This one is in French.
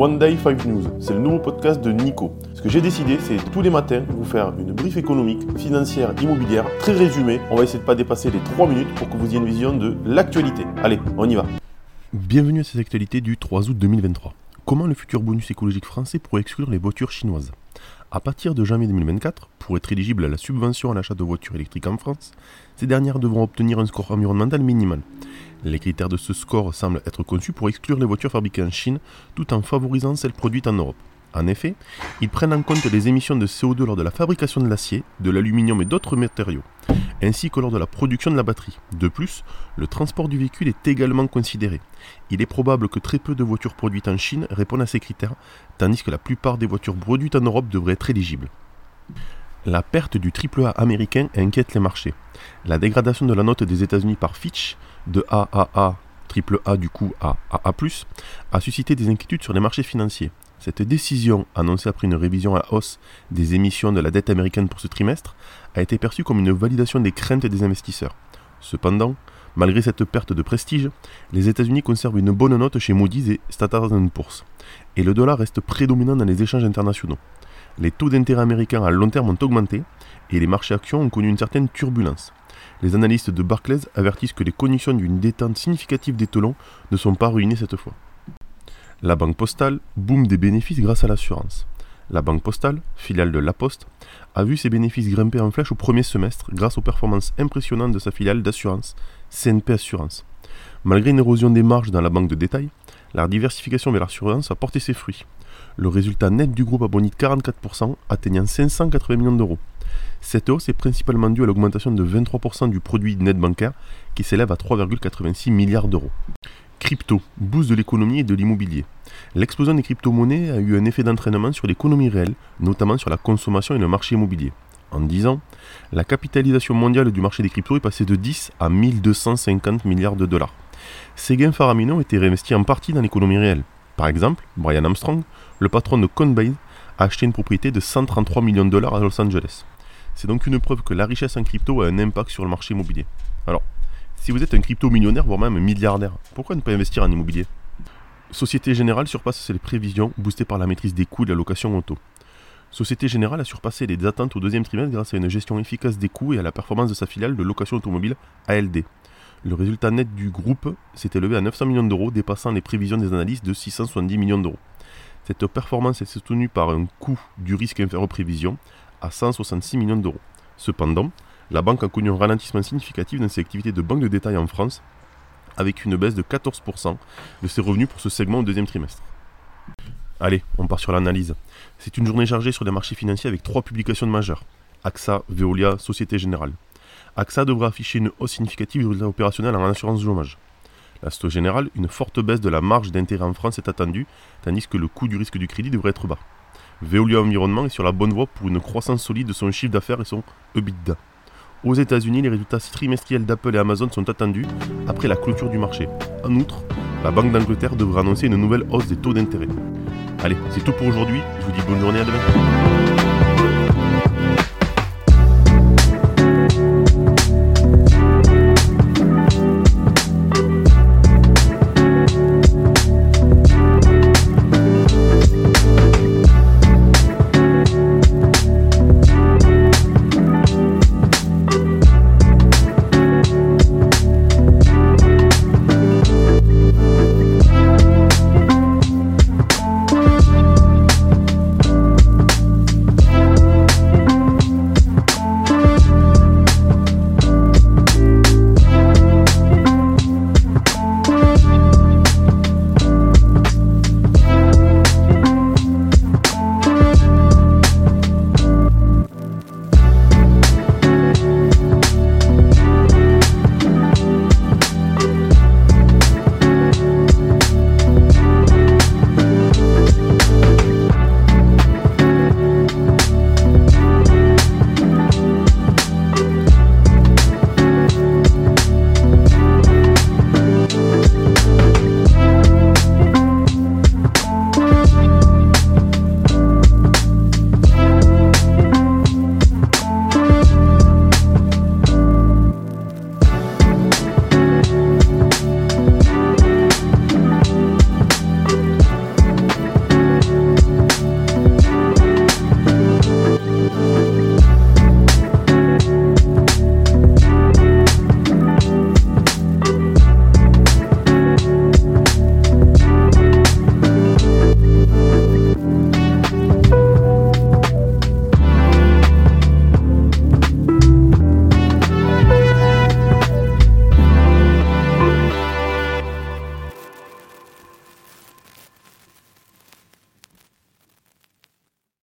One Day 5 News. C'est le nouveau podcast de Nico. Ce que j'ai décidé, c'est tous les matins vous faire une brief économique, financière, immobilière, très résumée. On va essayer de pas dépasser les 3 minutes pour que vous ayez une vision de l'actualité. Allez, on y va. Bienvenue à ces actualités du 3 août 2023. Comment le futur bonus écologique français pourrait exclure les voitures chinoises? À partir de janvier 2024, pour être éligible à la subvention à l'achat de voitures électriques en France, ces dernières devront obtenir un score environnemental minimal. Les critères de ce score semblent être conçus pour exclure les voitures fabriquées en Chine tout en favorisant celles produites en Europe. En effet, ils prennent en compte les émissions de CO2 lors de la fabrication de l'acier, de l'aluminium et d'autres matériaux, ainsi que lors de la production de la batterie. De plus, le transport du véhicule est également considéré. Il est probable que très peu de voitures produites en Chine répondent à ces critères, tandis que la plupart des voitures produites en Europe devraient être éligibles. La perte du AAA américain inquiète les marchés. La dégradation de la note des États-Unis par Fitch de AAA, triple A du coup à AA+, a suscité des inquiétudes sur les marchés financiers. Cette décision, annoncée après une révision à hausse des émissions de la dette américaine pour ce trimestre, a été perçue comme une validation des craintes des investisseurs. Cependant, malgré cette perte de prestige, les États-Unis conservent une bonne note chez Moody's et Standard Poor's, et le dollar reste prédominant dans les échanges internationaux. Les taux d'intérêt américains à long terme ont augmenté et les marchés actions ont connu une certaine turbulence les analystes de Barclays avertissent que les conditions d'une détente significative des taux ne sont pas ruinées cette fois. La Banque Postale boom des bénéfices grâce à l'assurance. La Banque Postale, filiale de La Poste, a vu ses bénéfices grimper en flèche au premier semestre grâce aux performances impressionnantes de sa filiale d'assurance, CNP Assurance. Malgré une érosion des marges dans la banque de détail, la diversification vers l'assurance a porté ses fruits. Le résultat net du groupe a boni de 44%, atteignant 580 millions d'euros. Cette hausse est principalement due à l'augmentation de 23% du produit net bancaire qui s'élève à 3,86 milliards d'euros. Crypto, boost de l'économie et de l'immobilier. L'explosion des crypto-monnaies a eu un effet d'entraînement sur l'économie réelle, notamment sur la consommation et le marché immobilier. En 10 ans, la capitalisation mondiale du marché des cryptos est passée de 10 à 1250 milliards de dollars. Ces gains faramineux ont été réinvestis en partie dans l'économie réelle. Par exemple, Brian Armstrong, le patron de Coinbase, a acheté une propriété de 133 millions de dollars à Los Angeles. C'est donc une preuve que la richesse en crypto a un impact sur le marché immobilier. Alors, si vous êtes un crypto millionnaire, voire même un milliardaire, pourquoi ne pas investir en immobilier? Société Générale surpasse les prévisions boostées par la maîtrise des coûts et la location auto. Société Générale a surpassé les attentes au deuxième trimestre grâce à une gestion efficace des coûts et à la performance de sa filiale de location automobile ALD. Le résultat net du groupe s'est élevé à 900 millions d'euros, dépassant les prévisions des analystes de 670 millions d'euros. Cette performance est soutenue par un coût du risque inférieur aux prévisions, à 166 millions d'euros. Cependant, la banque a connu un ralentissement significatif dans ses activités de banque de détail en France, avec une baisse de 14% de ses revenus pour ce segment au deuxième trimestre. Allez, on part sur l'analyse. C'est une journée chargée sur les marchés financiers avec trois publications majeures. AXA, Veolia, Société Générale. AXA devra afficher une hausse significative du résultat opérationnel en assurance chômage. La Société Générale, une forte baisse de la marge d'intérêt en France est attendue, tandis que le coût du risque du crédit devrait être bas. Veolia Environnement est sur la bonne voie pour une croissance solide de son chiffre d'affaires et son EBITDA. Aux États-Unis, les résultats trimestriels d'Apple et Amazon sont attendus après la clôture du marché. En outre, la Banque d'Angleterre devrait annoncer une nouvelle hausse des taux d'intérêt. Allez, c'est tout pour aujourd'hui. Je vous dis bonne journée à demain.